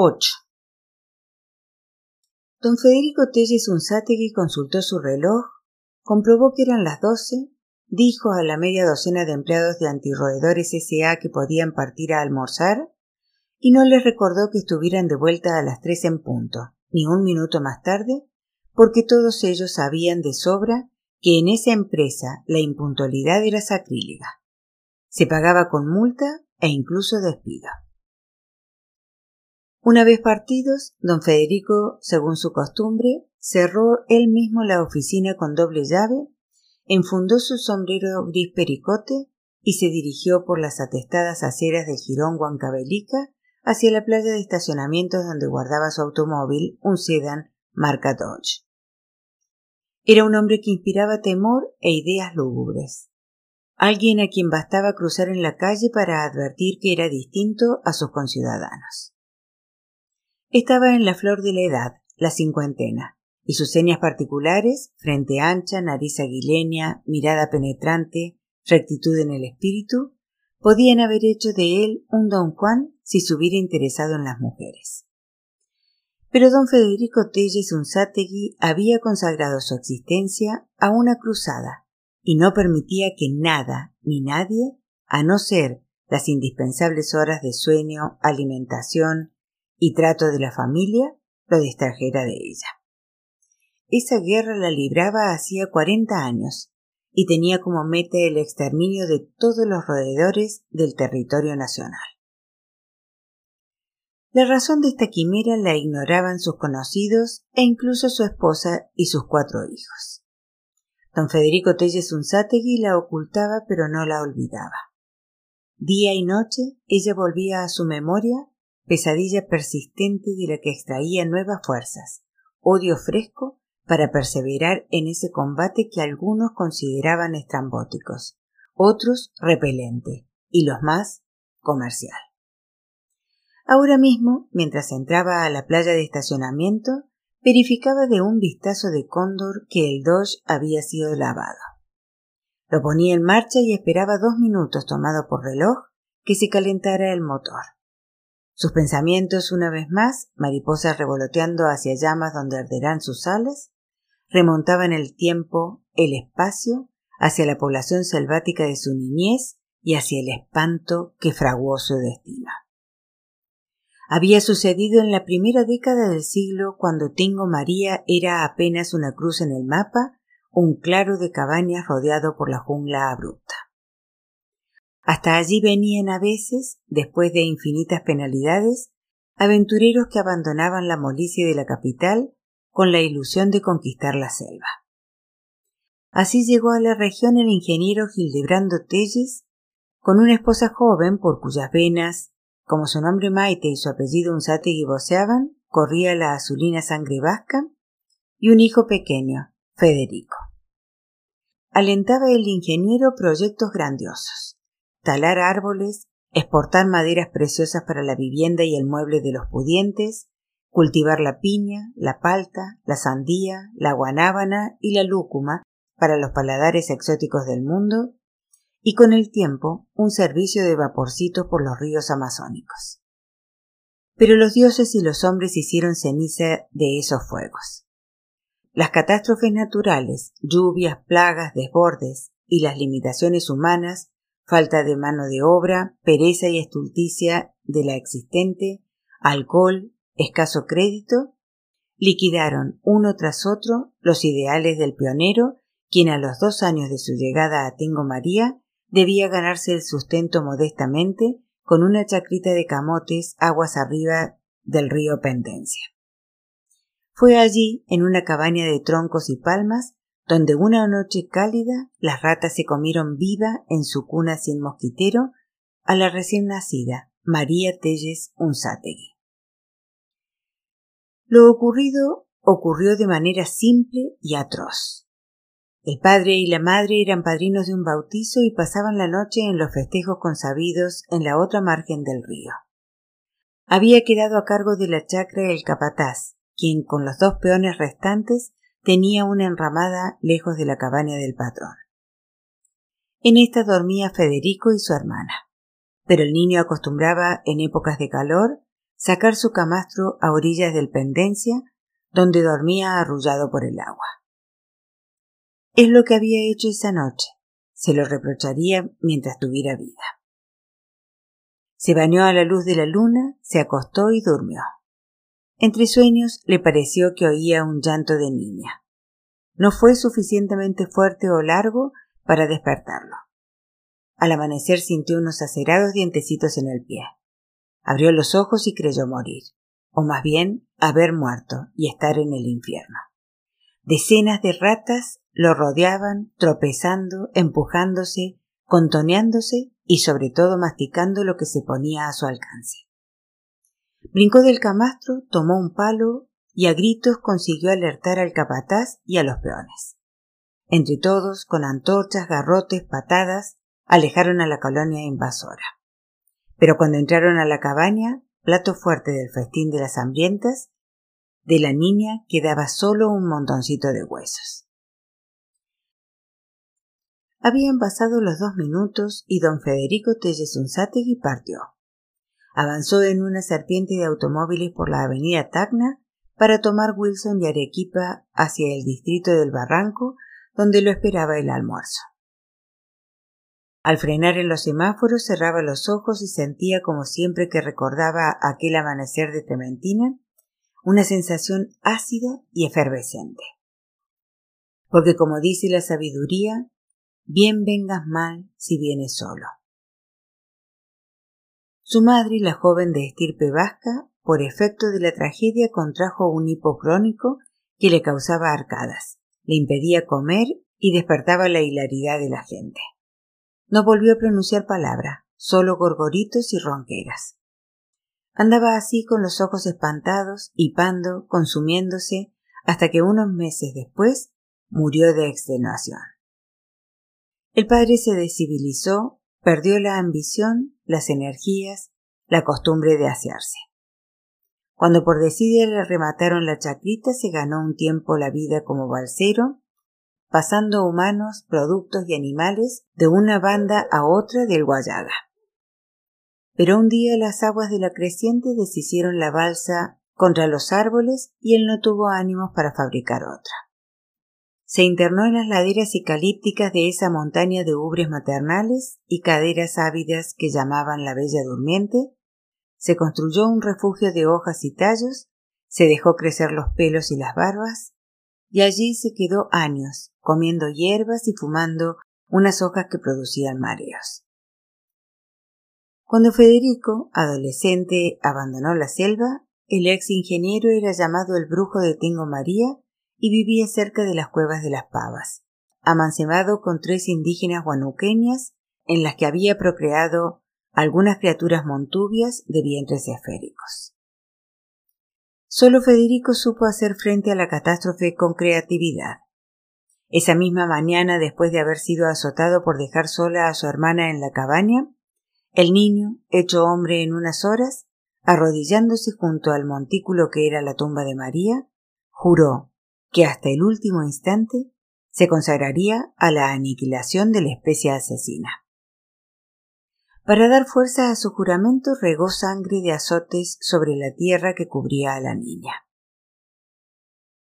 8. Don Federico Telles Unzategui consultó su reloj, comprobó que eran las doce, dijo a la media docena de empleados de antirroedores S.A. que podían partir a almorzar y no les recordó que estuvieran de vuelta a las tres en punto, ni un minuto más tarde, porque todos ellos sabían de sobra que en esa empresa la impuntualidad era sacrílega. Se pagaba con multa e incluso despido. Una vez partidos, don Federico, según su costumbre, cerró él mismo la oficina con doble llave, enfundó su sombrero gris pericote y se dirigió por las atestadas aceras del jirón Huancavelica hacia la playa de estacionamientos donde guardaba su automóvil, un sedán marca Dodge. Era un hombre que inspiraba temor e ideas lúgubres. Alguien a quien bastaba cruzar en la calle para advertir que era distinto a sus conciudadanos. Estaba en la flor de la edad, la cincuentena, y sus señas particulares, frente ancha, nariz aguileña, mirada penetrante, rectitud en el espíritu, podían haber hecho de él un don Juan si se hubiera interesado en las mujeres. Pero don Federico Telles Unzategui había consagrado su existencia a una cruzada y no permitía que nada ni nadie, a no ser las indispensables horas de sueño, alimentación, y trato de la familia lo distrajera de ella. Esa guerra la libraba hacía cuarenta años y tenía como meta el exterminio de todos los roedores del territorio nacional. La razón de esta quimera la ignoraban sus conocidos e incluso su esposa y sus cuatro hijos. Don Federico Telles Unzategui la ocultaba pero no la olvidaba. Día y noche ella volvía a su memoria pesadilla persistente de la que extraía nuevas fuerzas, odio fresco para perseverar en ese combate que algunos consideraban estrambóticos, otros repelente y los más comercial. Ahora mismo, mientras entraba a la playa de estacionamiento, verificaba de un vistazo de cóndor que el Dodge había sido lavado. Lo ponía en marcha y esperaba dos minutos tomado por reloj que se calentara el motor. Sus pensamientos, una vez más, mariposas revoloteando hacia llamas donde arderán sus alas, remontaban el tiempo, el espacio, hacia la población selvática de su niñez y hacia el espanto que fraguó su destino. Había sucedido en la primera década del siglo cuando Tingo María era apenas una cruz en el mapa, un claro de cabañas rodeado por la jungla abrupta. Hasta allí venían a veces, después de infinitas penalidades, aventureros que abandonaban la molicie de la capital con la ilusión de conquistar la selva. Así llegó a la región el ingeniero Gildebrando Telles, con una esposa joven por cuyas venas, como su nombre Maite y su apellido Unzategui voceaban, corría la azulina sangre vasca, y un hijo pequeño, Federico. Alentaba el ingeniero proyectos grandiosos talar árboles, exportar maderas preciosas para la vivienda y el mueble de los pudientes, cultivar la piña, la palta, la sandía, la guanábana y la lúcuma para los paladares exóticos del mundo, y con el tiempo un servicio de vaporcitos por los ríos amazónicos. Pero los dioses y los hombres hicieron ceniza de esos fuegos. Las catástrofes naturales, lluvias, plagas, desbordes y las limitaciones humanas falta de mano de obra, pereza y estulticia de la existente, alcohol, escaso crédito, liquidaron uno tras otro los ideales del pionero, quien a los dos años de su llegada a Tingo María debía ganarse el sustento modestamente con una chacrita de camotes aguas arriba del río Pendencia. Fue allí, en una cabaña de troncos y palmas, donde una noche cálida las ratas se comieron viva en su cuna sin mosquitero a la recién nacida María Telles Unzategui. Lo ocurrido ocurrió de manera simple y atroz. El padre y la madre eran padrinos de un bautizo y pasaban la noche en los festejos consabidos en la otra margen del río. Había quedado a cargo de la chacra el capataz, quien con los dos peones restantes tenía una enramada lejos de la cabaña del patrón. En esta dormía Federico y su hermana, pero el niño acostumbraba en épocas de calor sacar su camastro a orillas del Pendencia, donde dormía arrullado por el agua. Es lo que había hecho esa noche. Se lo reprocharía mientras tuviera vida. Se bañó a la luz de la luna, se acostó y durmió. Entre sueños le pareció que oía un llanto de niña. No fue suficientemente fuerte o largo para despertarlo. Al amanecer sintió unos acerados dientecitos en el pie. Abrió los ojos y creyó morir, o más bien haber muerto y estar en el infierno. Decenas de ratas lo rodeaban, tropezando, empujándose, contoneándose y sobre todo masticando lo que se ponía a su alcance. Brincó del camastro, tomó un palo y a gritos consiguió alertar al capataz y a los peones. Entre todos, con antorchas, garrotes, patadas, alejaron a la colonia invasora. Pero cuando entraron a la cabaña, plato fuerte del festín de las hambrientas, de la niña quedaba solo un montoncito de huesos. Habían pasado los dos minutos y don Federico Tellezunzategui partió. Avanzó en una serpiente de automóviles por la avenida Tacna para tomar Wilson y Arequipa hacia el distrito del Barranco, donde lo esperaba el almuerzo. Al frenar en los semáforos cerraba los ojos y sentía como siempre que recordaba aquel amanecer de Clementina una sensación ácida y efervescente. Porque como dice la sabiduría, bien vengas mal si vienes solo. Su madre, la joven de estirpe vasca, por efecto de la tragedia contrajo un hipo crónico que le causaba arcadas, le impedía comer y despertaba la hilaridad de la gente. No volvió a pronunciar palabra, solo gorgoritos y ronqueras. Andaba así con los ojos espantados, hipando, consumiéndose, hasta que unos meses después murió de extenuación. El padre se descivilizó, perdió la ambición, las energías, la costumbre de asearse. Cuando por decidir le remataron la chacrita, se ganó un tiempo la vida como balsero, pasando humanos, productos y animales de una banda a otra del Guayaga. Pero un día las aguas de la creciente deshicieron la balsa contra los árboles y él no tuvo ánimos para fabricar otra se internó en las laderas eucalípticas de esa montaña de ubres maternales y caderas ávidas que llamaban la Bella Durmiente, se construyó un refugio de hojas y tallos, se dejó crecer los pelos y las barbas, y allí se quedó años, comiendo hierbas y fumando unas hojas que producían mareos. Cuando Federico, adolescente, abandonó la selva, el ex ingeniero era llamado el brujo de Tingo María y vivía cerca de las cuevas de las pavas, amancebado con tres indígenas guanuqueñas en las que había procreado algunas criaturas montubias de vientres esféricos. Solo Federico supo hacer frente a la catástrofe con creatividad. Esa misma mañana, después de haber sido azotado por dejar sola a su hermana en la cabaña, el niño, hecho hombre en unas horas, arrodillándose junto al montículo que era la tumba de María, juró que hasta el último instante se consagraría a la aniquilación de la especie asesina. Para dar fuerza a su juramento regó sangre de azotes sobre la tierra que cubría a la niña.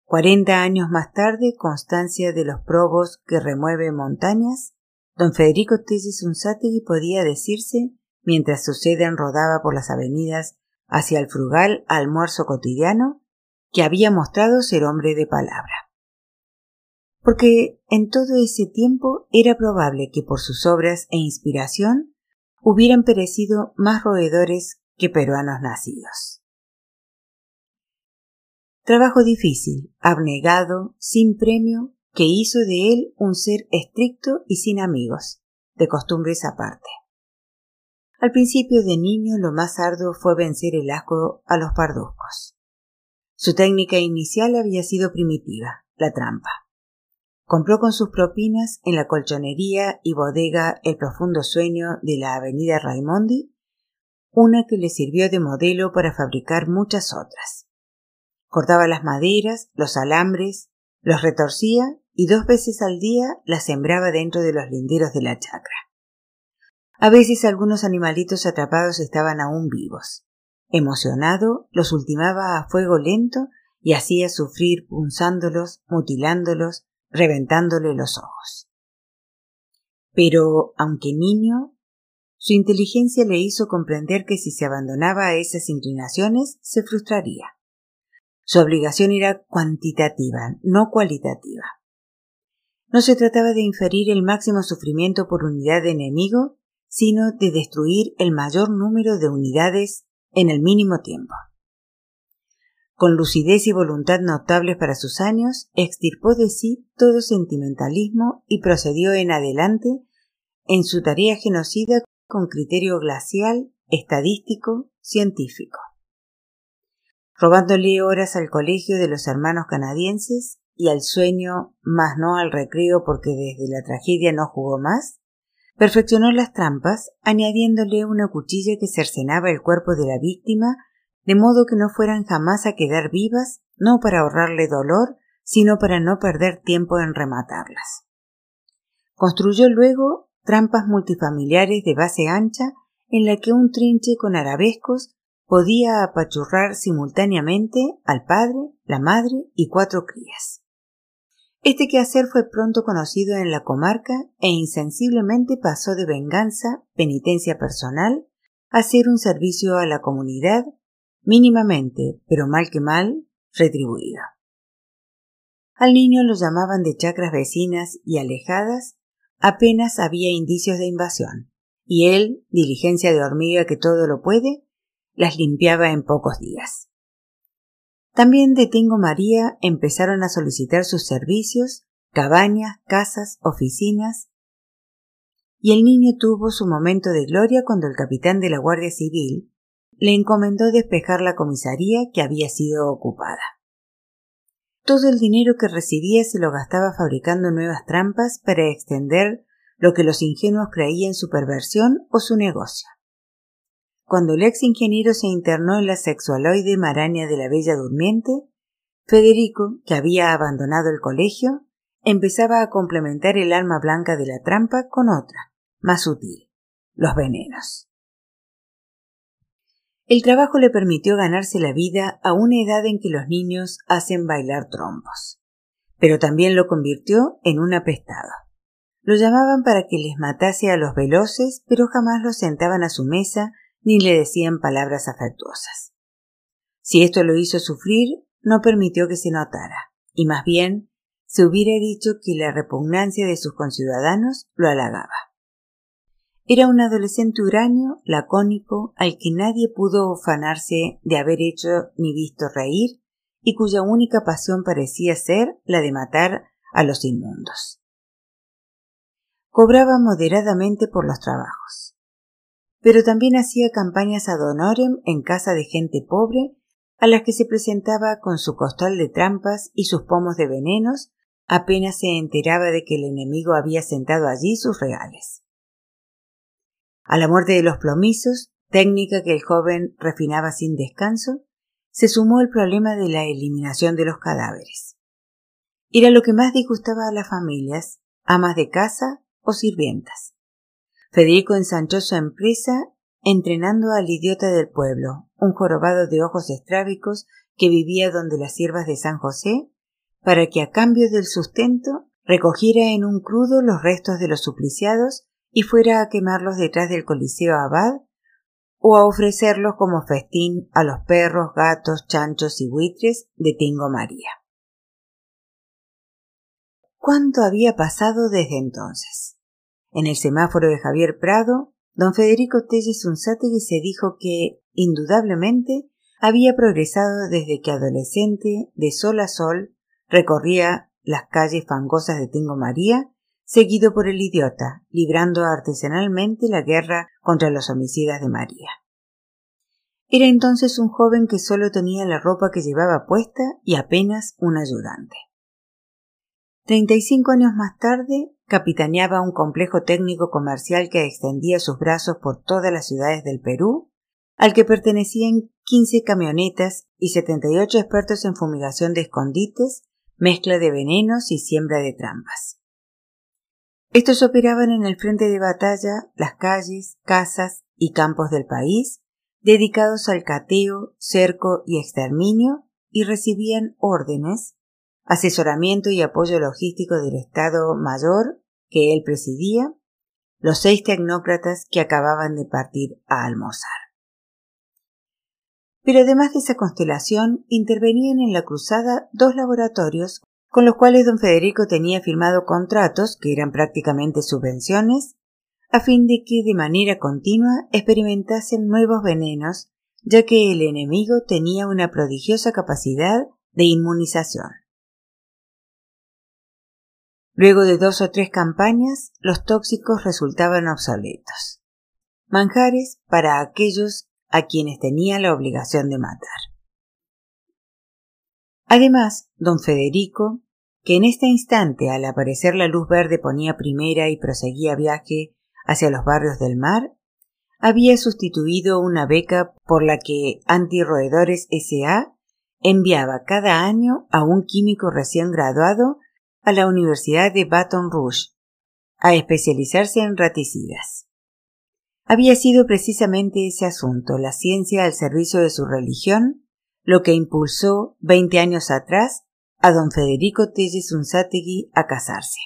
Cuarenta años más tarde, constancia de los probos que remueve montañas, don Federico Telles Unzategui podía decirse, mientras su sede rodaba por las avenidas hacia el frugal almuerzo cotidiano, que había mostrado ser hombre de palabra. Porque en todo ese tiempo era probable que por sus obras e inspiración hubieran perecido más roedores que peruanos nacidos. Trabajo difícil, abnegado, sin premio, que hizo de él un ser estricto y sin amigos, de costumbres aparte. Al principio de niño lo más arduo fue vencer el asco a los parduzcos. Su técnica inicial había sido primitiva, la trampa. Compró con sus propinas en la colchonería y bodega El Profundo Sueño de la avenida Raimondi una que le sirvió de modelo para fabricar muchas otras. Cortaba las maderas, los alambres, los retorcía y dos veces al día las sembraba dentro de los linderos de la chacra. A veces algunos animalitos atrapados estaban aún vivos. Emocionado, los ultimaba a fuego lento y hacía sufrir punzándolos, mutilándolos, reventándole los ojos. Pero, aunque niño, su inteligencia le hizo comprender que si se abandonaba a esas inclinaciones, se frustraría. Su obligación era cuantitativa, no cualitativa. No se trataba de inferir el máximo sufrimiento por unidad de enemigo, sino de destruir el mayor número de unidades en el mínimo tiempo. Con lucidez y voluntad notables para sus años, extirpó de sí todo sentimentalismo y procedió en adelante en su tarea genocida con criterio glacial, estadístico, científico. Robándole horas al colegio de los hermanos canadienses y al sueño, más no al recreo porque desde la tragedia no jugó más, perfeccionó las trampas, añadiéndole una cuchilla que cercenaba el cuerpo de la víctima de modo que no fueran jamás a quedar vivas, no para ahorrarle dolor, sino para no perder tiempo en rematarlas. Construyó luego trampas multifamiliares de base ancha en la que un trinche con arabescos podía apachurrar simultáneamente al padre, la madre y cuatro crías. Este quehacer fue pronto conocido en la comarca e insensiblemente pasó de venganza, penitencia personal, a ser un servicio a la comunidad mínimamente, pero mal que mal, retribuida. Al niño lo llamaban de chacras vecinas y alejadas, apenas había indicios de invasión, y él, diligencia de hormiga que todo lo puede, las limpiaba en pocos días. También de Tingo María empezaron a solicitar sus servicios, cabañas, casas, oficinas, y el niño tuvo su momento de gloria cuando el capitán de la Guardia Civil, le encomendó despejar la comisaría que había sido ocupada. Todo el dinero que recibía se lo gastaba fabricando nuevas trampas para extender lo que los ingenuos creían su perversión o su negocio. Cuando el ex ingeniero se internó en la sexualoide maraña de la Bella Durmiente, Federico, que había abandonado el colegio, empezaba a complementar el alma blanca de la trampa con otra, más sutil, los venenos. El trabajo le permitió ganarse la vida a una edad en que los niños hacen bailar trombos. Pero también lo convirtió en un apestado. Lo llamaban para que les matase a los veloces, pero jamás los sentaban a su mesa ni le decían palabras afectuosas. Si esto lo hizo sufrir, no permitió que se notara, y más bien se hubiera dicho que la repugnancia de sus conciudadanos lo halagaba. Era un adolescente huraño, lacónico, al que nadie pudo ufanarse de haber hecho ni visto reír, y cuya única pasión parecía ser la de matar a los inmundos. Cobraba moderadamente por los trabajos, pero también hacía campañas ad honorem en casa de gente pobre, a las que se presentaba con su costal de trampas y sus pomos de venenos, apenas se enteraba de que el enemigo había sentado allí sus reales. A la muerte de los plomizos, técnica que el joven refinaba sin descanso, se sumó el problema de la eliminación de los cadáveres. Era lo que más disgustaba a las familias, amas de casa o sirvientas. Federico ensanchó su empresa entrenando al idiota del pueblo, un jorobado de ojos estrábicos que vivía donde las siervas de San José, para que a cambio del sustento recogiera en un crudo los restos de los supliciados y fuera a quemarlos detrás del Coliseo Abad o a ofrecerlos como festín a los perros, gatos, chanchos y buitres de Tingo María. ¿Cuánto había pasado desde entonces? En el semáforo de Javier Prado, don Federico Telles Unzátegui se dijo que, indudablemente, había progresado desde que adolescente, de sol a sol, recorría las calles fangosas de Tingo María seguido por el idiota, librando artesanalmente la guerra contra los homicidas de María. Era entonces un joven que solo tenía la ropa que llevaba puesta y apenas un ayudante. Treinta y cinco años más tarde, capitaneaba un complejo técnico comercial que extendía sus brazos por todas las ciudades del Perú, al que pertenecían quince camionetas y setenta y ocho expertos en fumigación de escondites, mezcla de venenos y siembra de trampas. Estos operaban en el frente de batalla las calles, casas y campos del país, dedicados al cateo, cerco y exterminio, y recibían órdenes, asesoramiento y apoyo logístico del Estado Mayor que él presidía, los seis tecnócratas que acababan de partir a almorzar. Pero además de esa constelación, intervenían en la cruzada dos laboratorios con los cuales don Federico tenía firmado contratos, que eran prácticamente subvenciones, a fin de que de manera continua experimentasen nuevos venenos, ya que el enemigo tenía una prodigiosa capacidad de inmunización. Luego de dos o tres campañas, los tóxicos resultaban obsoletos. Manjares para aquellos a quienes tenía la obligación de matar. Además, don Federico, que en este instante al aparecer la luz verde ponía primera y proseguía viaje hacia los barrios del mar, había sustituido una beca por la que Antirroedores S.A. enviaba cada año a un químico recién graduado a la Universidad de Baton Rouge a especializarse en raticidas. Había sido precisamente ese asunto, la ciencia al servicio de su religión, lo que impulsó veinte años atrás a don Federico Telles Unzategui a casarse.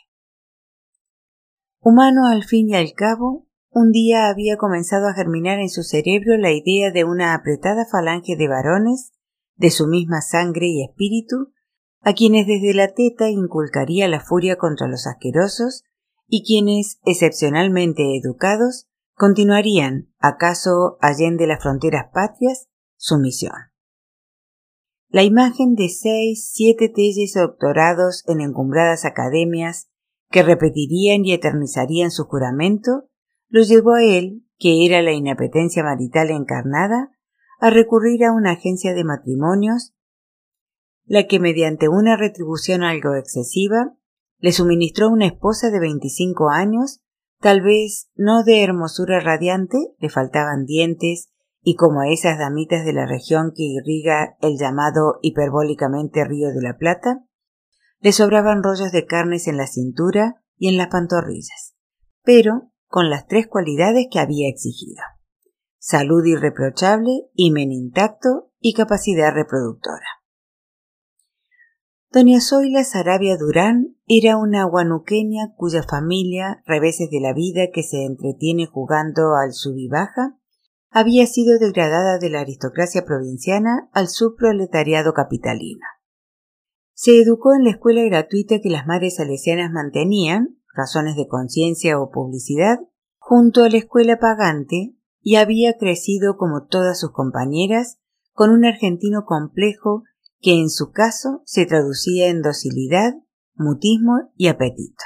Humano al fin y al cabo, un día había comenzado a germinar en su cerebro la idea de una apretada falange de varones de su misma sangre y espíritu, a quienes desde la teta inculcaría la furia contra los asquerosos y quienes, excepcionalmente educados, continuarían, acaso allende las fronteras patrias, su misión. La imagen de seis, siete telles doctorados en encumbradas academias que repetirían y eternizarían su juramento lo llevó a él, que era la inapetencia marital encarnada, a recurrir a una agencia de matrimonios, la que mediante una retribución algo excesiva le suministró una esposa de veinticinco años, tal vez no de hermosura radiante, le faltaban dientes, y como a esas damitas de la región que irriga el llamado hiperbólicamente Río de la Plata, le sobraban rollos de carnes en la cintura y en las pantorrillas, pero con las tres cualidades que había exigido salud irreprochable, himen intacto y capacidad reproductora. Doña Zoila Sarabia Durán era una guanuqueña cuya familia, reveses de la vida que se entretiene jugando al sub había sido degradada de la aristocracia provinciana al subproletariado capitalino. Se educó en la escuela gratuita que las madres salesianas mantenían, razones de conciencia o publicidad, junto a la escuela pagante y había crecido como todas sus compañeras con un argentino complejo que en su caso se traducía en docilidad, mutismo y apetito.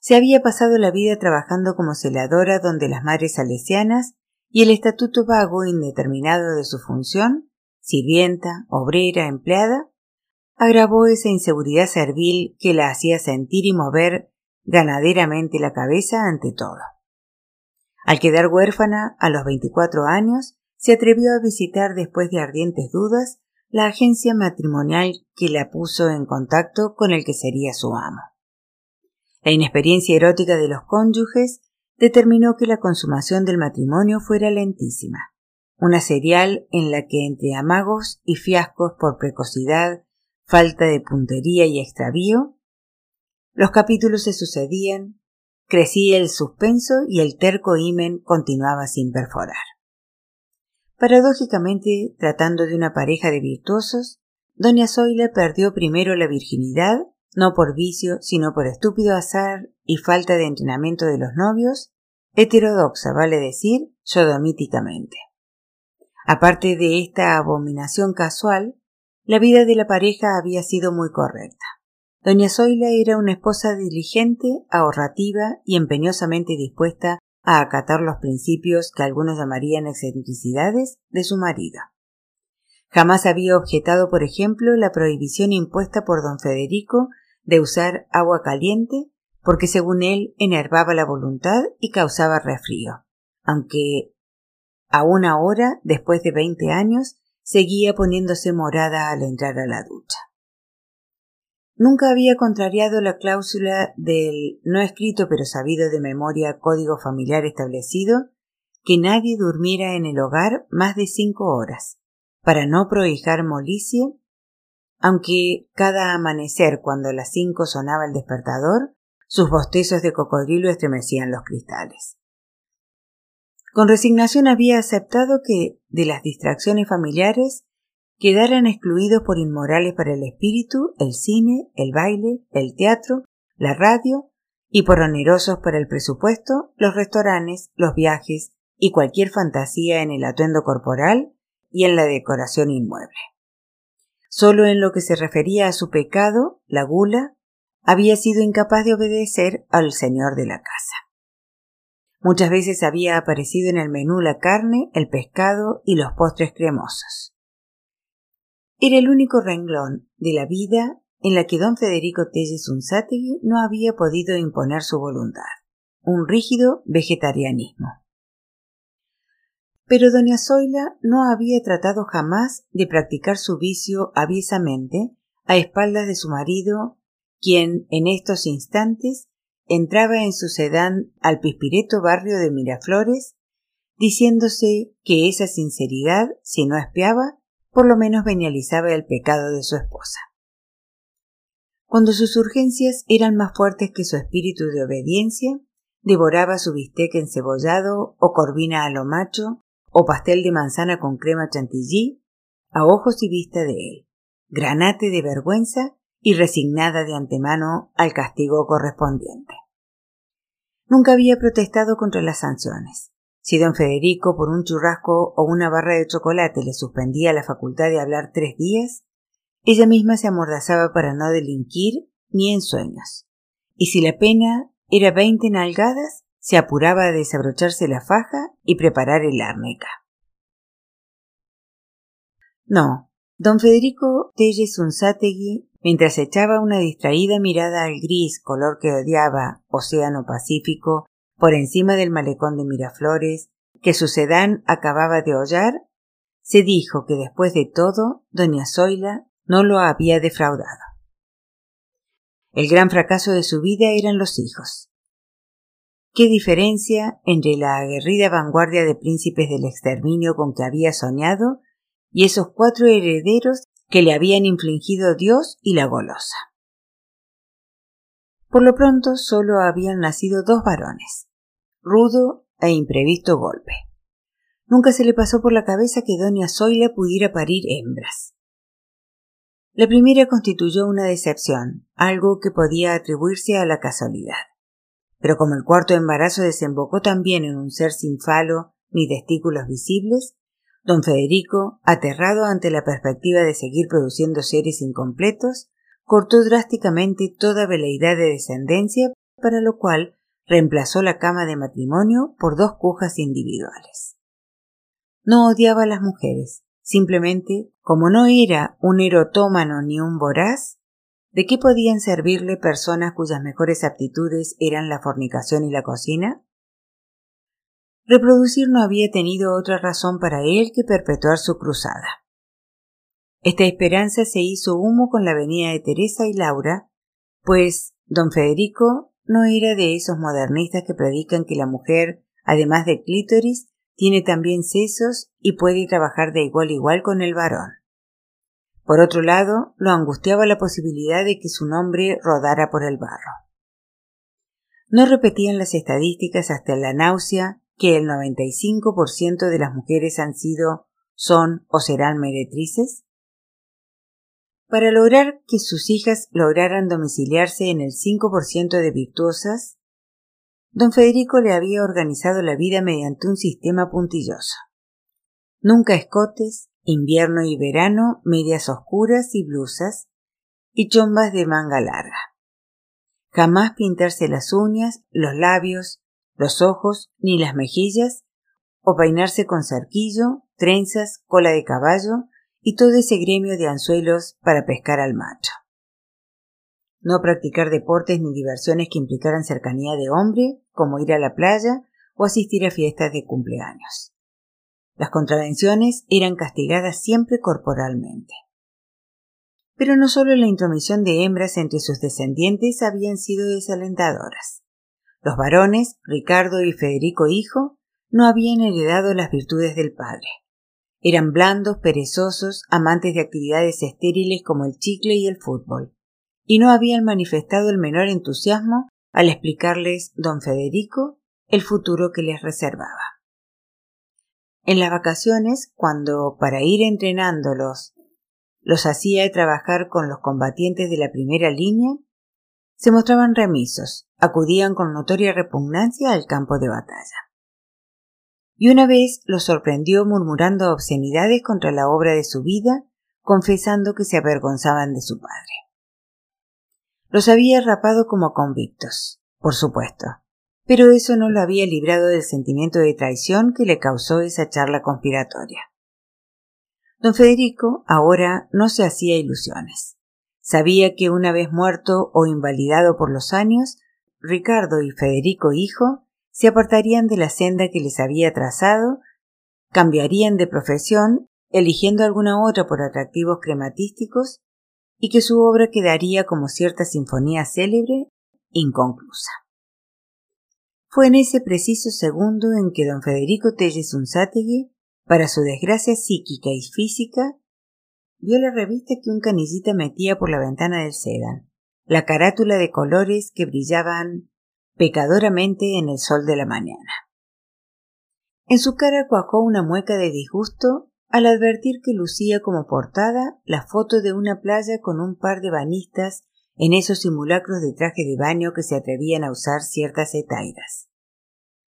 Se había pasado la vida trabajando como celadora donde las madres salesianas y el estatuto vago indeterminado de su función, sirvienta, obrera, empleada, agravó esa inseguridad servil que la hacía sentir y mover ganaderamente la cabeza ante todo. Al quedar huérfana a los 24 años, se atrevió a visitar después de ardientes dudas la agencia matrimonial que la puso en contacto con el que sería su amo. La inexperiencia erótica de los cónyuges determinó que la consumación del matrimonio fuera lentísima, una serial en la que entre amagos y fiascos por precocidad, falta de puntería y extravío, los capítulos se sucedían, crecía el suspenso y el terco himen continuaba sin perforar. Paradójicamente, tratando de una pareja de virtuosos, doña Zoila perdió primero la virginidad no por vicio, sino por estúpido azar y falta de entrenamiento de los novios, heterodoxa, vale decir, sodomíticamente. Aparte de esta abominación casual, la vida de la pareja había sido muy correcta. Doña Zoila era una esposa diligente, ahorrativa y empeñosamente dispuesta a acatar los principios que algunos llamarían excentricidades de su marido. Jamás había objetado, por ejemplo, la prohibición impuesta por don Federico de usar agua caliente porque según él enervaba la voluntad y causaba resfrío, aunque aún ahora, después de veinte años, seguía poniéndose morada al entrar a la ducha. Nunca había contrariado la cláusula del no escrito pero sabido de memoria código familiar establecido que nadie durmiera en el hogar más de cinco horas, para no prohijar molicie, aunque cada amanecer cuando a las cinco sonaba el despertador, sus bostezos de cocodrilo estremecían los cristales. Con resignación había aceptado que de las distracciones familiares quedaran excluidos por inmorales para el espíritu el cine, el baile, el teatro, la radio y por onerosos para el presupuesto los restaurantes, los viajes y cualquier fantasía en el atuendo corporal y en la decoración inmueble. Solo en lo que se refería a su pecado, la gula, había sido incapaz de obedecer al señor de la casa. Muchas veces había aparecido en el menú la carne, el pescado y los postres cremosos. Era el único renglón de la vida en la que don Federico Telles Unzategui no había podido imponer su voluntad, un rígido vegetarianismo. Pero doña Zoila no había tratado jamás de practicar su vicio aviesamente a espaldas de su marido, quien en estos instantes entraba en su sedán al pispireto barrio de Miraflores, diciéndose que esa sinceridad, si no espiaba, por lo menos venializaba el pecado de su esposa. Cuando sus urgencias eran más fuertes que su espíritu de obediencia, devoraba su bistec encebollado o corvina a lo macho o pastel de manzana con crema chantilly a ojos y vista de él, granate de vergüenza y resignada de antemano al castigo correspondiente. Nunca había protestado contra las sanciones. Si don Federico por un churrasco o una barra de chocolate le suspendía la facultad de hablar tres días, ella misma se amordazaba para no delinquir ni en sueños. Y si la pena era veinte nalgadas, se apuraba a desabrocharse la faja y preparar el árnica. No, don Federico Telles Unzategui, mientras echaba una distraída mirada al gris color que odiaba, océano Pacífico, por encima del malecón de Miraflores, que su sedán acababa de hollar, se dijo que después de todo doña Zoila no lo había defraudado. El gran fracaso de su vida eran los hijos. Qué diferencia entre la aguerrida vanguardia de príncipes del exterminio con que había soñado y esos cuatro herederos que le habían infligido Dios y la golosa. Por lo pronto solo habían nacido dos varones, rudo e imprevisto golpe. Nunca se le pasó por la cabeza que doña Zoila pudiera parir hembras. La primera constituyó una decepción, algo que podía atribuirse a la casualidad. Pero como el cuarto embarazo desembocó también en un ser sin falo ni testículos visibles, don Federico, aterrado ante la perspectiva de seguir produciendo seres incompletos, cortó drásticamente toda veleidad de descendencia, para lo cual reemplazó la cama de matrimonio por dos cujas individuales. No odiaba a las mujeres, simplemente, como no era un erotómano ni un voraz, ¿de qué podían servirle personas cuyas mejores aptitudes eran la fornicación y la cocina? Reproducir no había tenido otra razón para él que perpetuar su cruzada. Esta esperanza se hizo humo con la venida de Teresa y Laura, pues don Federico no era de esos modernistas que predican que la mujer, además de clítoris, tiene también sesos y puede trabajar de igual a igual con el varón. Por otro lado, lo angustiaba la posibilidad de que su nombre rodara por el barro. No repetían las estadísticas hasta la náusea que el 95% de las mujeres han sido, son o serán meretrices? Para lograr que sus hijas lograran domiciliarse en el 5% de virtuosas, don Federico le había organizado la vida mediante un sistema puntilloso. Nunca escotes, invierno y verano, medias oscuras y blusas, y chombas de manga larga. Jamás pintarse las uñas, los labios, los ojos, ni las mejillas, o peinarse con cerquillo, trenzas, cola de caballo, y todo ese gremio de anzuelos para pescar al macho. No practicar deportes ni diversiones que implicaran cercanía de hombre, como ir a la playa o asistir a fiestas de cumpleaños. Las contravenciones eran castigadas siempre corporalmente. Pero no solo la intromisión de hembras entre sus descendientes habían sido desalentadoras. Los varones, Ricardo y Federico hijo, no habían heredado las virtudes del padre. Eran blandos, perezosos, amantes de actividades estériles como el chicle y el fútbol, y no habían manifestado el menor entusiasmo al explicarles don Federico el futuro que les reservaba. En las vacaciones, cuando para ir entrenándolos los hacía trabajar con los combatientes de la primera línea, se mostraban remisos, acudían con notoria repugnancia al campo de batalla. Y una vez los sorprendió murmurando obscenidades contra la obra de su vida, confesando que se avergonzaban de su padre. Los había rapado como convictos, por supuesto, pero eso no lo había librado del sentimiento de traición que le causó esa charla conspiratoria. Don Federico ahora no se hacía ilusiones. Sabía que una vez muerto o invalidado por los años, Ricardo y Federico hijo se apartarían de la senda que les había trazado, cambiarían de profesión, eligiendo alguna otra por atractivos crematísticos, y que su obra quedaría como cierta sinfonía célebre, inconclusa. Fue en ese preciso segundo en que don Federico Telles Unzátegui, para su desgracia psíquica y física, vio la revista que un canillita metía por la ventana del sedán, la carátula de colores que brillaban pecadoramente en el sol de la mañana. En su cara cuajó una mueca de disgusto al advertir que lucía como portada la foto de una playa con un par de banistas en esos simulacros de traje de baño que se atrevían a usar ciertas etairas.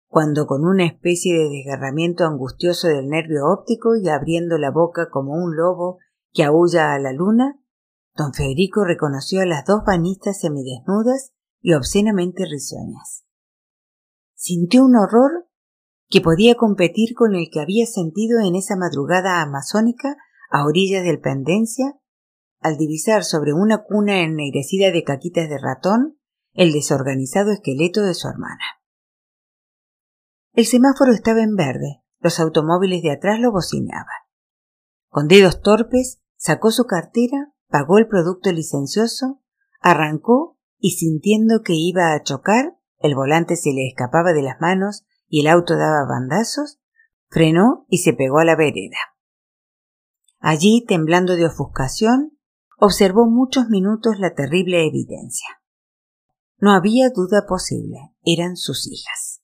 Cuando con una especie de desgarramiento angustioso del nervio óptico y abriendo la boca como un lobo que aúlla a la luna, don Federico reconoció a las dos banistas semidesnudas y obscenamente risueñas. Sintió un horror que podía competir con el que había sentido en esa madrugada amazónica a orillas del Pendencia al divisar sobre una cuna ennegrecida de caquitas de ratón el desorganizado esqueleto de su hermana. El semáforo estaba en verde, los automóviles de atrás lo bocinaban. Con dedos torpes Sacó su cartera, pagó el producto licencioso, arrancó y sintiendo que iba a chocar, el volante se le escapaba de las manos y el auto daba bandazos, frenó y se pegó a la vereda. Allí, temblando de ofuscación, observó muchos minutos la terrible evidencia. No había duda posible, eran sus hijas.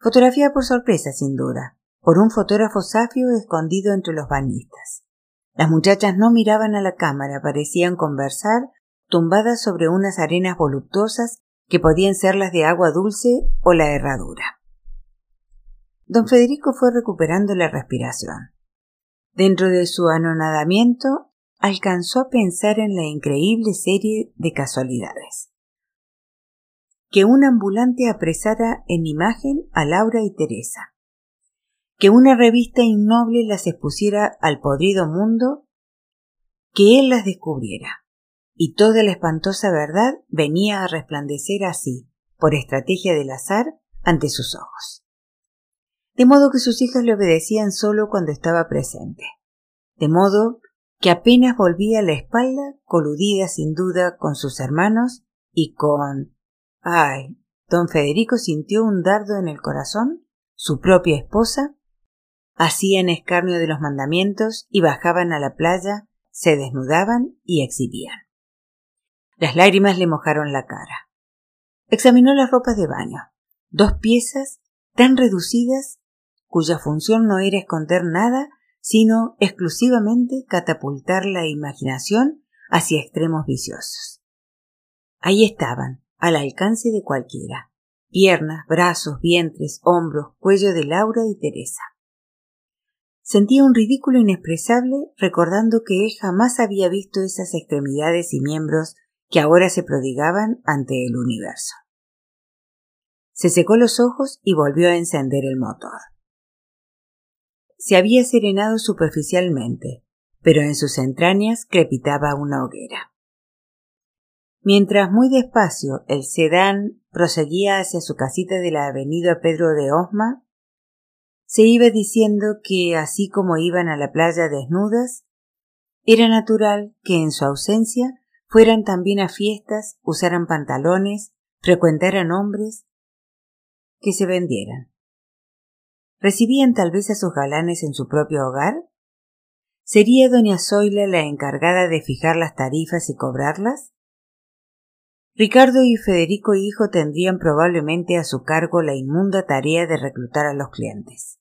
Fotografía por sorpresa, sin duda, por un fotógrafo safio escondido entre los banistas. Las muchachas no miraban a la cámara, parecían conversar, tumbadas sobre unas arenas voluptuosas que podían ser las de agua dulce o la herradura. Don Federico fue recuperando la respiración. Dentro de su anonadamiento, alcanzó a pensar en la increíble serie de casualidades. Que un ambulante apresara en imagen a Laura y Teresa, que una revista innoble las expusiera al podrido mundo, que él las descubriera. Y toda la espantosa verdad venía a resplandecer así, por estrategia del azar, ante sus ojos. De modo que sus hijas le obedecían solo cuando estaba presente. De modo que apenas volvía la espalda, coludida sin duda con sus hermanos y con... ay, don Federico sintió un dardo en el corazón, su propia esposa, hacían escarnio de los mandamientos y bajaban a la playa, se desnudaban y exhibían. Las lágrimas le mojaron la cara. Examinó las ropas de baño, dos piezas tan reducidas cuya función no era esconder nada, sino exclusivamente catapultar la imaginación hacia extremos viciosos. Ahí estaban, al alcance de cualquiera, piernas, brazos, vientres, hombros, cuello de Laura y Teresa. Sentía un ridículo inexpresable recordando que él jamás había visto esas extremidades y miembros que ahora se prodigaban ante el universo. Se secó los ojos y volvió a encender el motor. Se había serenado superficialmente, pero en sus entrañas crepitaba una hoguera. Mientras muy despacio el sedán proseguía hacia su casita de la avenida Pedro de Osma, se iba diciendo que así como iban a la playa desnudas, era natural que en su ausencia fueran también a fiestas, usaran pantalones, frecuentaran hombres, que se vendieran. ¿Recibían tal vez a sus galanes en su propio hogar? ¿Sería doña Zoila la encargada de fijar las tarifas y cobrarlas? Ricardo y Federico hijo tendrían probablemente a su cargo la inmunda tarea de reclutar a los clientes.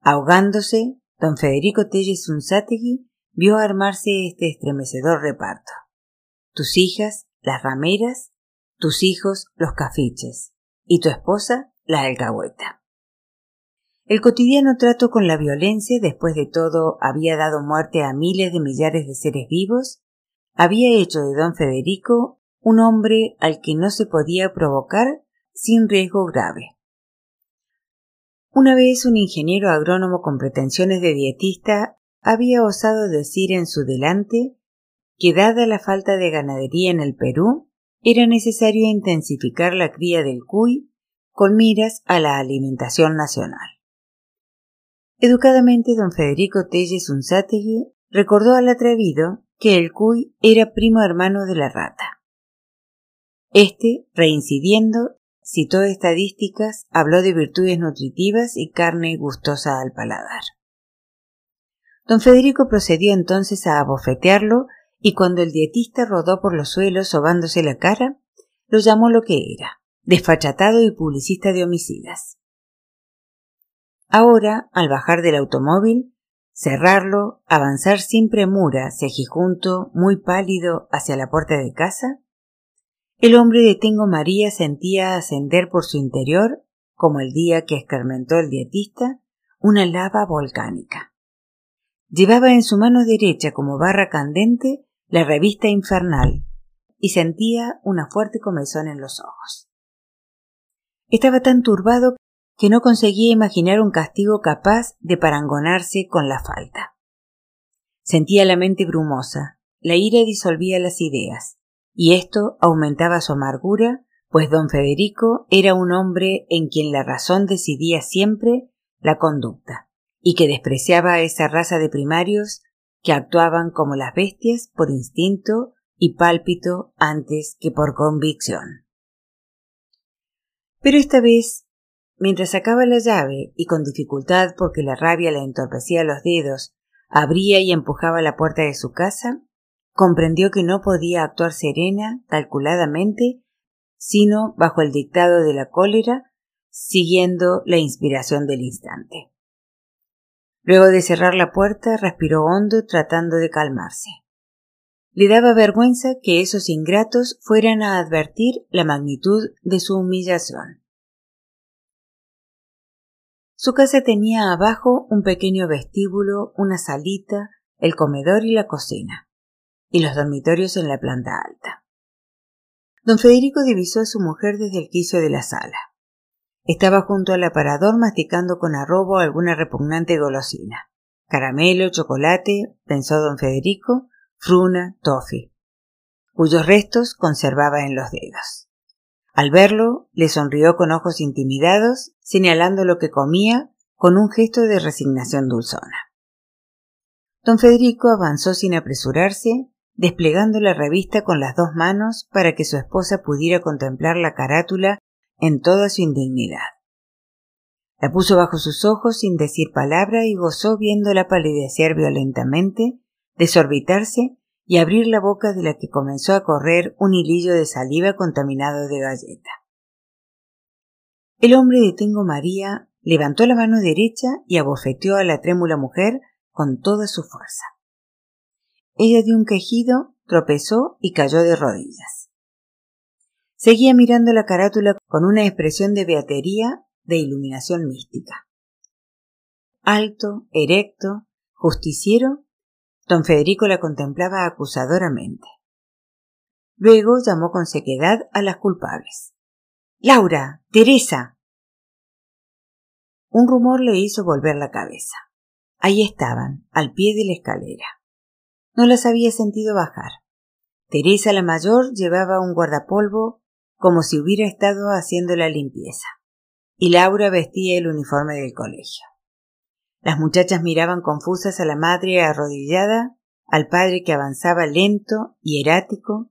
Ahogándose, don Federico Telles Unzategui vio armarse este estremecedor reparto. Tus hijas, las rameras, tus hijos, los cafiches, y tu esposa, la alcahueta. El cotidiano trato con la violencia, después de todo, había dado muerte a miles de millares de seres vivos, había hecho de don Federico un hombre al que no se podía provocar sin riesgo grave. Una vez un ingeniero agrónomo con pretensiones de dietista había osado decir en su delante que dada la falta de ganadería en el Perú, era necesario intensificar la cría del cuy con miras a la alimentación nacional. Educadamente don Federico Telles Unzategui recordó al atrevido que el cuy era primo hermano de la rata. Este, reincidiendo, citó estadísticas, habló de virtudes nutritivas y carne gustosa al paladar. Don Federico procedió entonces a abofetearlo y cuando el dietista rodó por los suelos sobándose la cara, lo llamó lo que era, desfachatado y publicista de homicidas. Ahora, al bajar del automóvil, cerrarlo, avanzar sin premura, cejijunto, muy pálido, hacia la puerta de casa, el hombre de Tengo María sentía ascender por su interior, como el día que escarmentó el dietista, una lava volcánica. Llevaba en su mano derecha como barra candente la revista infernal y sentía una fuerte comezón en los ojos. Estaba tan turbado que no conseguía imaginar un castigo capaz de parangonarse con la falta. Sentía la mente brumosa, la ira disolvía las ideas, y esto aumentaba su amargura, pues don Federico era un hombre en quien la razón decidía siempre la conducta, y que despreciaba a esa raza de primarios que actuaban como las bestias por instinto y pálpito antes que por convicción. Pero esta vez, mientras sacaba la llave y con dificultad porque la rabia le entorpecía los dedos, abría y empujaba la puerta de su casa, comprendió que no podía actuar serena, calculadamente, sino bajo el dictado de la cólera, siguiendo la inspiración del instante. Luego de cerrar la puerta, respiró hondo tratando de calmarse. Le daba vergüenza que esos ingratos fueran a advertir la magnitud de su humillación. Su casa tenía abajo un pequeño vestíbulo, una salita, el comedor y la cocina y los dormitorios en la planta alta. Don Federico divisó a su mujer desde el quicio de la sala. Estaba junto al aparador masticando con arrobo alguna repugnante golosina. Caramelo, chocolate, pensó don Federico, fruna, toffee, cuyos restos conservaba en los dedos. Al verlo, le sonrió con ojos intimidados, señalando lo que comía con un gesto de resignación dulzona. Don Federico avanzó sin apresurarse desplegando la revista con las dos manos para que su esposa pudiera contemplar la carátula en toda su indignidad. La puso bajo sus ojos sin decir palabra y gozó viéndola palidecer violentamente, desorbitarse y abrir la boca de la que comenzó a correr un hilillo de saliva contaminado de galleta. El hombre de Tengo María levantó la mano derecha y abofeteó a la trémula mujer con toda su fuerza. Ella dio un quejido, tropezó y cayó de rodillas. Seguía mirando la carátula con una expresión de beatería, de iluminación mística. Alto, erecto, justiciero, don Federico la contemplaba acusadoramente. Luego llamó con sequedad a las culpables. Laura, Teresa. Un rumor le hizo volver la cabeza. Ahí estaban, al pie de la escalera. No las había sentido bajar. Teresa la mayor llevaba un guardapolvo como si hubiera estado haciendo la limpieza, y Laura vestía el uniforme del colegio. Las muchachas miraban confusas a la madre arrodillada, al padre que avanzaba lento y erático,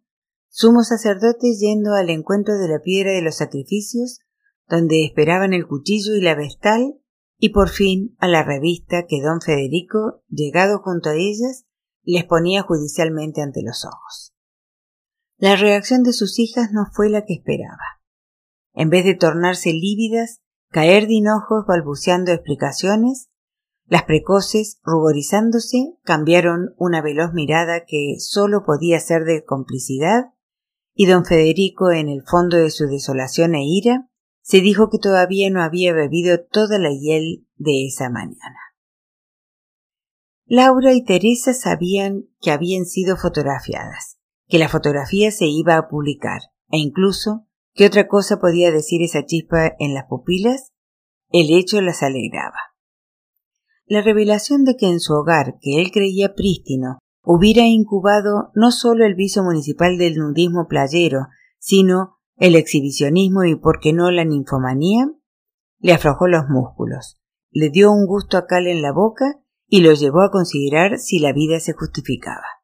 sumo sacerdote yendo al encuentro de la piedra de los sacrificios, donde esperaban el cuchillo y la vestal y por fin a la revista que don Federico, llegado junto a ellas, les ponía judicialmente ante los ojos. La reacción de sus hijas no fue la que esperaba. En vez de tornarse lívidas, caer de hinojos balbuceando explicaciones, las precoces, ruborizándose, cambiaron una veloz mirada que sólo podía ser de complicidad, y don Federico, en el fondo de su desolación e ira, se dijo que todavía no había bebido toda la hiel de esa mañana. Laura y Teresa sabían que habían sido fotografiadas, que la fotografía se iba a publicar, e incluso ¿qué otra cosa podía decir esa chispa en las pupilas? El hecho las alegraba. La revelación de que en su hogar, que él creía prístino, hubiera incubado no solo el vicio municipal del nudismo playero, sino el exhibicionismo y, por qué no, la ninfomanía, le aflojó los músculos, le dio un gusto a cal en la boca y lo llevó a considerar si la vida se justificaba.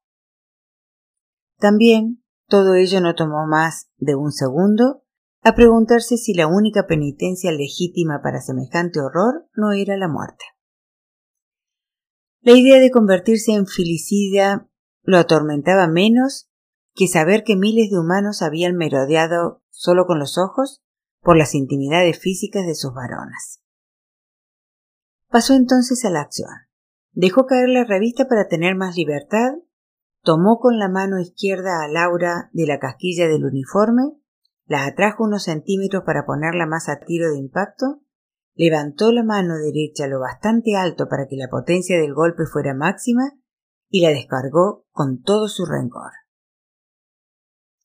También todo ello no tomó más de un segundo a preguntarse si la única penitencia legítima para semejante horror no era la muerte. La idea de convertirse en filicida lo atormentaba menos que saber que miles de humanos habían merodeado solo con los ojos por las intimidades físicas de sus varonas. Pasó entonces a la acción. Dejó caer la revista para tener más libertad tomó con la mano izquierda a Laura de la casquilla del uniforme, la atrajo unos centímetros para ponerla más a tiro de impacto, levantó la mano derecha lo bastante alto para que la potencia del golpe fuera máxima y la descargó con todo su rencor.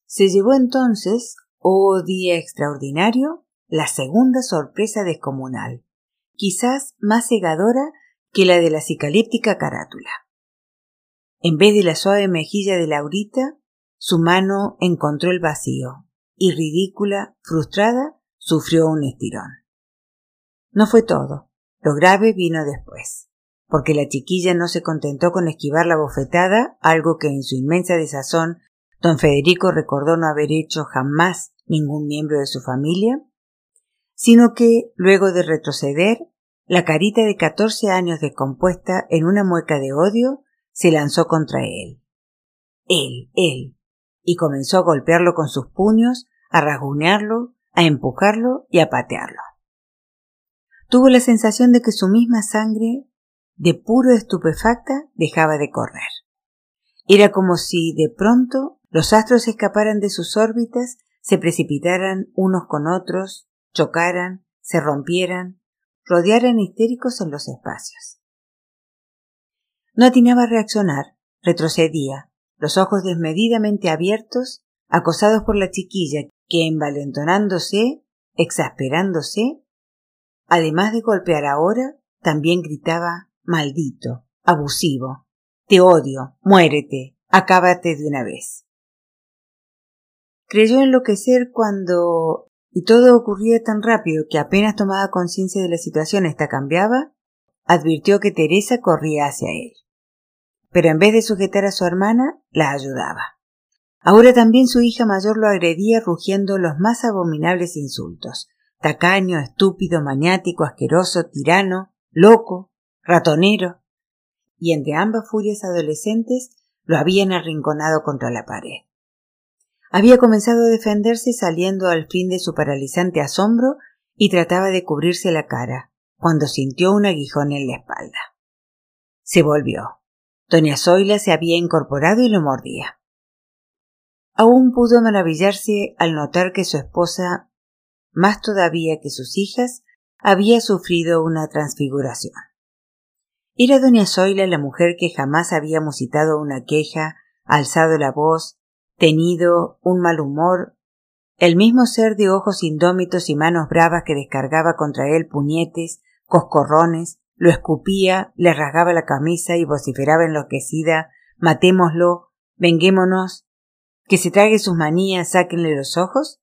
Se llevó entonces, oh día extraordinario, la segunda sorpresa descomunal, quizás más cegadora que la de la cicalíptica carátula. En vez de la suave mejilla de Laurita, su mano encontró el vacío, y ridícula, frustrada, sufrió un estirón. No fue todo. Lo grave vino después, porque la chiquilla no se contentó con esquivar la bofetada, algo que en su inmensa desazón don Federico recordó no haber hecho jamás ningún miembro de su familia, sino que, luego de retroceder, la carita de catorce años descompuesta en una mueca de odio, se lanzó contra él. Él, él, y comenzó a golpearlo con sus puños, a rasguñarlo, a empujarlo y a patearlo. Tuvo la sensación de que su misma sangre, de puro estupefacta, dejaba de correr. Era como si de pronto los astros escaparan de sus órbitas, se precipitaran unos con otros, chocaran, se rompieran, rodearan histéricos en los espacios. No atinaba a reaccionar, retrocedía, los ojos desmedidamente abiertos, acosados por la chiquilla, que envalentonándose, exasperándose, además de golpear ahora, también gritaba maldito, abusivo, te odio, muérete, acábate de una vez. Creyó enloquecer cuando y todo ocurría tan rápido que apenas tomaba conciencia de la situación esta cambiaba, advirtió que Teresa corría hacia él pero en vez de sujetar a su hermana, la ayudaba. Ahora también su hija mayor lo agredía rugiendo los más abominables insultos. Tacaño, estúpido, maniático, asqueroso, tirano, loco, ratonero. Y entre ambas furias adolescentes lo habían arrinconado contra la pared. Había comenzado a defenderse saliendo al fin de su paralizante asombro y trataba de cubrirse la cara, cuando sintió un aguijón en la espalda. Se volvió. Doña Zoila se había incorporado y lo mordía. Aún pudo maravillarse al notar que su esposa, más todavía que sus hijas, había sufrido una transfiguración. Era doña Zoila la mujer que jamás había musitado una queja, alzado la voz, tenido un mal humor, el mismo ser de ojos indómitos y manos bravas que descargaba contra él puñetes, coscorrones, lo escupía, le rasgaba la camisa y vociferaba enloquecida Matémoslo, venguémonos, que se trague sus manías, sáquenle los ojos.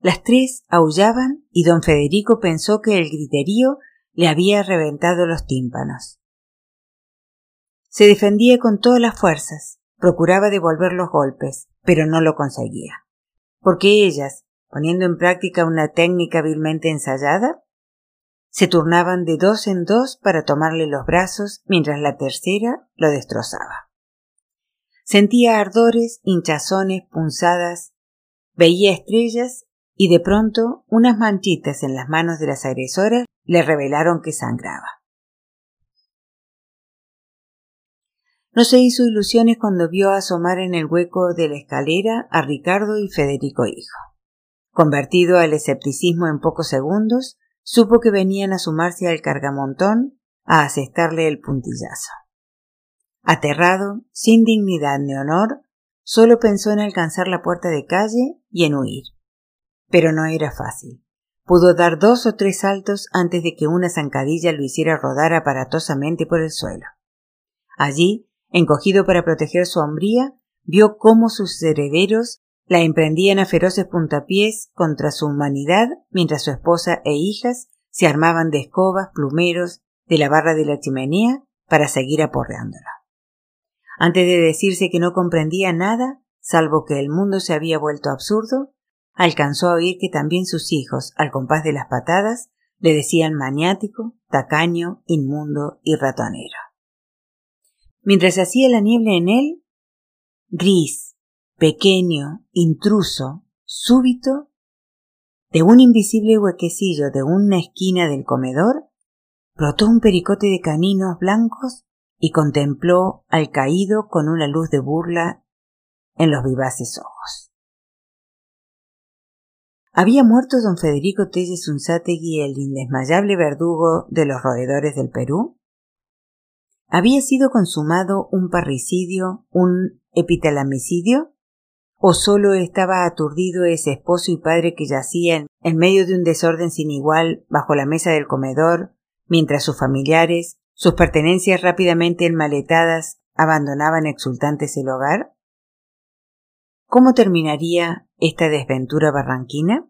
Las tres aullaban y don Federico pensó que el griterío le había reventado los tímpanos. Se defendía con todas las fuerzas, procuraba devolver los golpes, pero no lo conseguía. Porque ellas, poniendo en práctica una técnica vilmente ensayada, Se turnaban de dos en dos para tomarle los brazos mientras la tercera lo destrozaba. Sentía ardores, hinchazones, punzadas, veía estrellas y de pronto unas manchitas en las manos de las agresoras le revelaron que sangraba. No se hizo ilusiones cuando vio asomar en el hueco de la escalera a Ricardo y Federico hijo. Convertido al escepticismo en pocos segundos, supo que venían a sumarse al cargamontón a asestarle el puntillazo. Aterrado, sin dignidad ni honor, solo pensó en alcanzar la puerta de calle y en huir. Pero no era fácil. Pudo dar dos o tres saltos antes de que una zancadilla lo hiciera rodar aparatosamente por el suelo. Allí encogido para proteger su hombría, vio cómo sus herederos la emprendían a feroces puntapiés contra su humanidad, mientras su esposa e hijas se armaban de escobas, plumeros, de la barra de la chimenea para seguir aporreándola. Antes de decirse que no comprendía nada, salvo que el mundo se había vuelto absurdo, alcanzó a oír que también sus hijos, al compás de las patadas, le decían maniático, tacaño, inmundo y ratonero mientras hacía la niebla en él, gris, pequeño, intruso, súbito, de un invisible huequecillo de una esquina del comedor, brotó un pericote de caninos blancos y contempló al caído con una luz de burla en los vivaces ojos. Había muerto don Federico Telles Unzategui, el indesmayable verdugo de los roedores del Perú. ¿Había sido consumado un parricidio, un epitalamicidio? ¿O solo estaba aturdido ese esposo y padre que yacía en medio de un desorden sin igual bajo la mesa del comedor, mientras sus familiares, sus pertenencias rápidamente enmaletadas, abandonaban exultantes el hogar? ¿Cómo terminaría esta desventura barranquina?